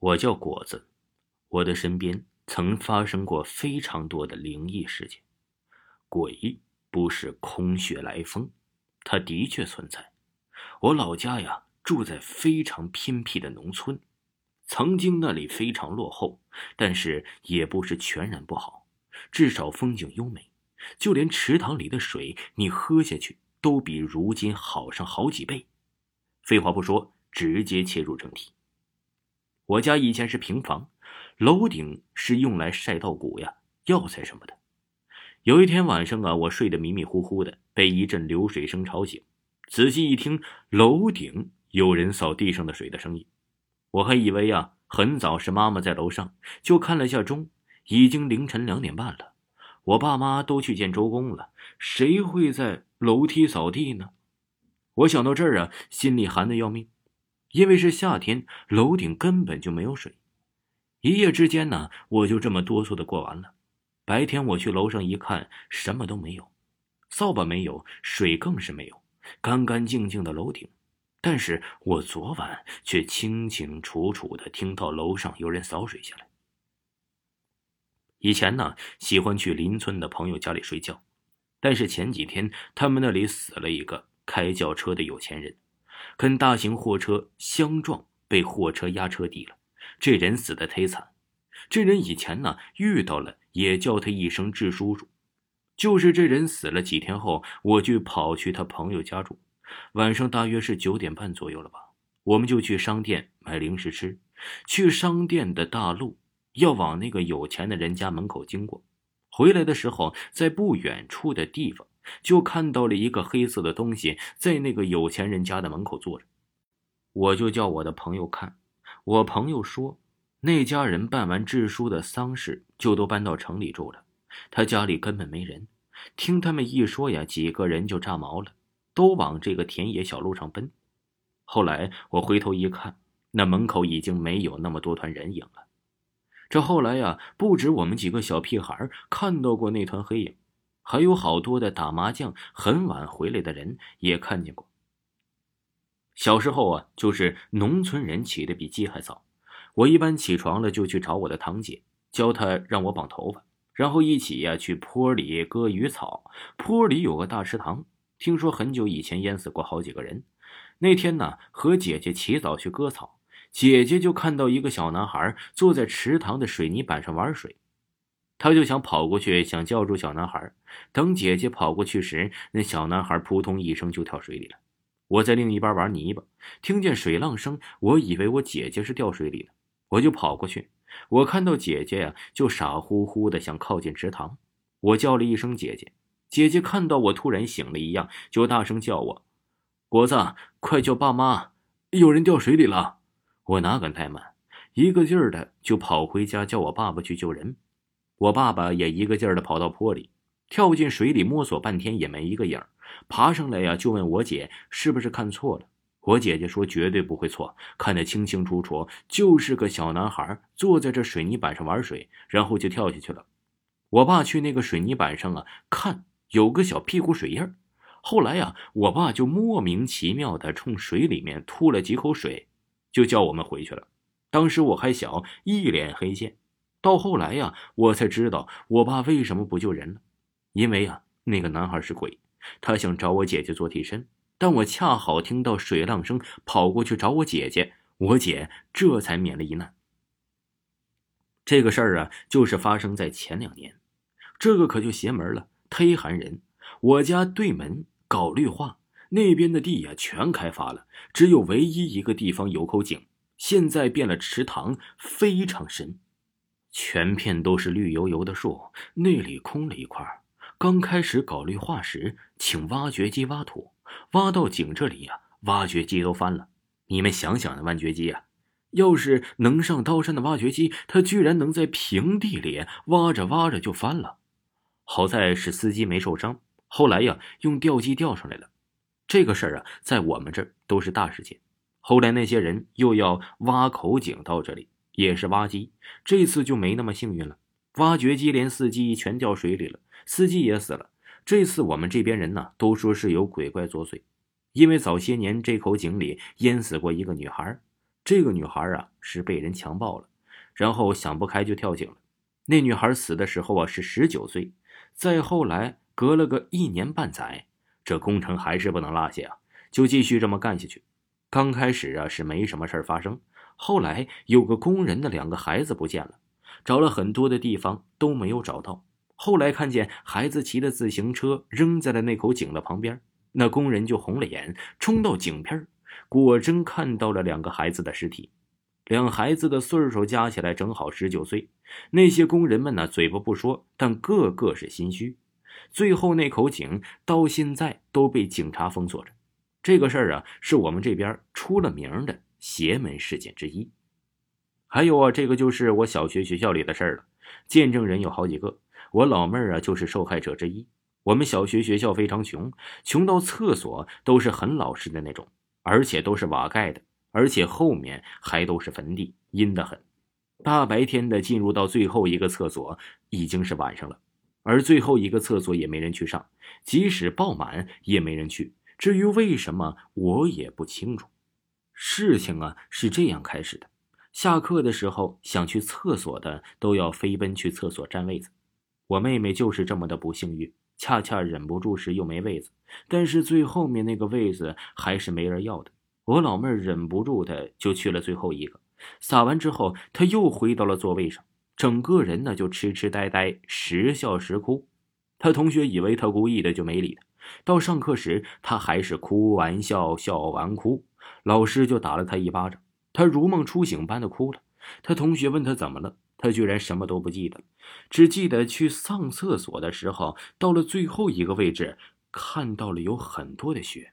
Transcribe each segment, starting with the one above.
我叫果子，我的身边曾发生过非常多的灵异事件。鬼不是空穴来风，它的确存在。我老家呀，住在非常偏僻的农村，曾经那里非常落后，但是也不是全然不好，至少风景优美。就连池塘里的水，你喝下去都比如今好上好几倍。废话不说，直接切入正题。我家以前是平房，楼顶是用来晒稻谷呀、药材什么的。有一天晚上啊，我睡得迷迷糊糊的，被一阵流水声吵醒。仔细一听，楼顶有人扫地上的水的声音。我还以为呀很早是妈妈在楼上，就看了下钟，已经凌晨两点半了。我爸妈都去见周公了，谁会在楼梯扫地呢？我想到这儿啊，心里寒得要命。因为是夏天，楼顶根本就没有水。一夜之间呢，我就这么哆嗦的过完了。白天我去楼上一看，什么都没有，扫把没有，水更是没有，干干净净的楼顶。但是我昨晚却清清楚楚的听到楼上有人扫水下来。以前呢，喜欢去邻村的朋友家里睡觉，但是前几天他们那里死了一个开轿车的有钱人。跟大型货车相撞，被货车压车底了。这人死的忒惨。这人以前呢遇到了，也叫他一声智叔叔。就是这人死了几天后，我就跑去他朋友家住。晚上大约是九点半左右了吧，我们就去商店买零食吃。去商店的大路要往那个有钱的人家门口经过。回来的时候，在不远处的地方。就看到了一个黑色的东西在那个有钱人家的门口坐着，我就叫我的朋友看，我朋友说，那家人办完志叔的丧事就都搬到城里住了，他家里根本没人。听他们一说呀，几个人就炸毛了，都往这个田野小路上奔。后来我回头一看，那门口已经没有那么多团人影了。这后来呀，不止我们几个小屁孩看到过那团黑影。还有好多的打麻将很晚回来的人也看见过。小时候啊，就是农村人起的比鸡还早。我一般起床了就去找我的堂姐，教她让我绑头发，然后一起呀去坡里割鱼草。坡里有个大池塘，听说很久以前淹死过好几个人。那天呢，和姐姐起早去割草，姐姐就看到一个小男孩坐在池塘的水泥板上玩水。他就想跑过去，想叫住小男孩。等姐姐跑过去时，那小男孩扑通一声就跳水里了。我在另一边玩泥巴，听见水浪声，我以为我姐姐是掉水里了，我就跑过去。我看到姐姐呀，就傻乎乎的想靠近池塘。我叫了一声姐姐，姐姐看到我突然醒了一样，就大声叫我：“果子，快叫爸妈，有人掉水里了！”我哪敢怠慢，一个劲儿的就跑回家叫我爸爸去救人。我爸爸也一个劲儿的跑到坡里，跳进水里摸索半天也没一个影儿爬上来呀就问我姐是不是看错了。我姐姐说绝对不会错，看得清清楚楚，就是个小男孩坐在这水泥板上玩水，然后就跳下去了。我爸去那个水泥板上啊看，有个小屁股水印儿后来呀，我爸就莫名其妙的冲水里面吐了几口水，就叫我们回去了。当时我还小，一脸黑线。到后来呀，我才知道我爸为什么不救人了，因为呀，那个男孩是鬼，他想找我姐姐做替身，但我恰好听到水浪声，跑过去找我姐姐，我姐这才免了一难。这个事儿啊，就是发生在前两年，这个可就邪门了，忒寒人。我家对门搞绿化，那边的地呀全开发了，只有唯一一个地方有口井，现在变了池塘，非常深。全片都是绿油油的树，那里空了一块。刚开始搞绿化时，请挖掘机挖土，挖到井这里呀，挖掘机都翻了。你们想想那挖掘机呀，要是能上刀山的挖掘机，他居然能在平地里挖着挖着就翻了。好在是司机没受伤，后来呀用吊机吊上来了。这个事儿啊，在我们这儿都是大事件。后来那些人又要挖口井到这里，也是挖机，这次就没那么幸运了。挖掘机连司机全掉水里了，司机也死了。这次我们这边人呢，都说是有鬼怪作祟，因为早些年这口井里淹死过一个女孩，这个女孩啊是被人强暴了，然后想不开就跳井了。那女孩死的时候啊是十九岁。再后来，隔了个一年半载，这工程还是不能落下啊，就继续这么干下去。刚开始啊是没什么事发生，后来有个工人的两个孩子不见了，找了很多的地方都没有找到。后来看见孩子骑的自行车扔在了那口井的旁边，那工人就红了眼，冲到井边，果真看到了两个孩子的尸体。两孩子的岁数加起来正好十九岁，那些工人们呢，嘴巴不说，但个个是心虚。最后那口井到现在都被警察封锁着。这个事儿啊，是我们这边出了名的邪门事件之一。还有啊，这个就是我小学学校里的事儿了，见证人有好几个，我老妹儿啊就是受害者之一。我们小学学校非常穷，穷到厕所都是很老实的那种，而且都是瓦盖的。而且后面还都是坟地，阴得很。大白天的进入到最后一个厕所，已经是晚上了，而最后一个厕所也没人去上，即使爆满也没人去。至于为什么，我也不清楚。事情啊是这样开始的：下课的时候想去厕所的都要飞奔去厕所占位子。我妹妹就是这么的不幸运，恰恰忍不住时又没位子，但是最后面那个位子还是没人要的。我老妹儿忍不住的就去了最后一个，撒完之后，她又回到了座位上，整个人呢就痴痴呆呆，时笑时哭。她同学以为她故意的，就没理她。到上课时，她还是哭完笑，笑完哭，老师就打了他一巴掌，他如梦初醒般的哭了。他同学问他怎么了，他居然什么都不记得，只记得去上厕所的时候，到了最后一个位置，看到了有很多的血。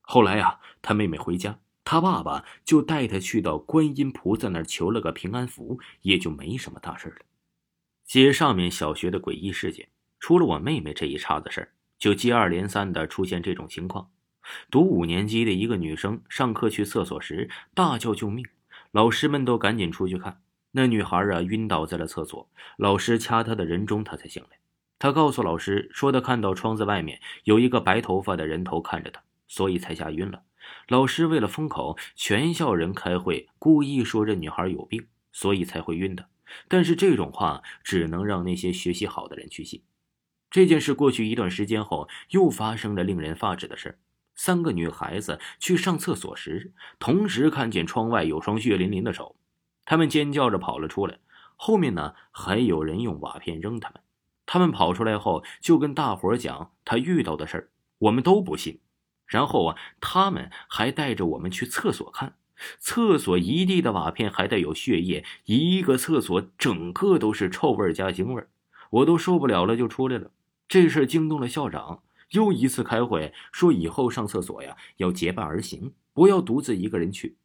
后来呀，他妹妹回家，他爸爸就带他去到观音菩萨那儿求了个平安符，也就没什么大事了。接上面小学的诡异事件，除了我妹妹这一茬子事儿，就接二连三的出现这种情况：读五年级的一个女生上课去厕所时大叫救命，老师们都赶紧出去看，那女孩啊晕倒在了厕所，老师掐她的人中，她才醒来。她告诉老师说，她看到窗子外面有一个白头发的人头看着她。所以才吓晕了。老师为了封口，全校人开会，故意说这女孩有病，所以才会晕的。但是这种话只能让那些学习好的人去信。这件事过去一段时间后，又发生了令人发指的事儿三个女孩子去上厕所时，同时看见窗外有双血淋淋的手，她们尖叫着跑了出来。后面呢，还有人用瓦片扔她们。她们跑出来后，就跟大伙讲她遇到的事儿，我们都不信。然后啊，他们还带着我们去厕所看，厕所一地的瓦片还带有血液，一个厕所整个都是臭味加腥味我都受不了了，就出来了。这事惊动了校长，又一次开会说以后上厕所呀要结伴而行，不要独自一个人去。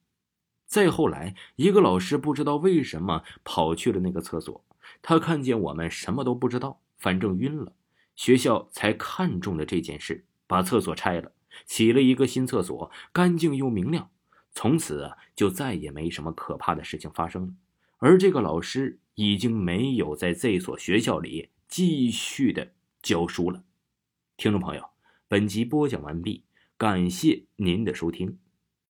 再后来，一个老师不知道为什么跑去了那个厕所，他看见我们什么都不知道，反正晕了，学校才看中了这件事，把厕所拆了。起了一个新厕所，干净又明亮，从此啊就再也没什么可怕的事情发生了。而这个老师已经没有在这所学校里继续的教书了。听众朋友，本集播讲完毕，感谢您的收听。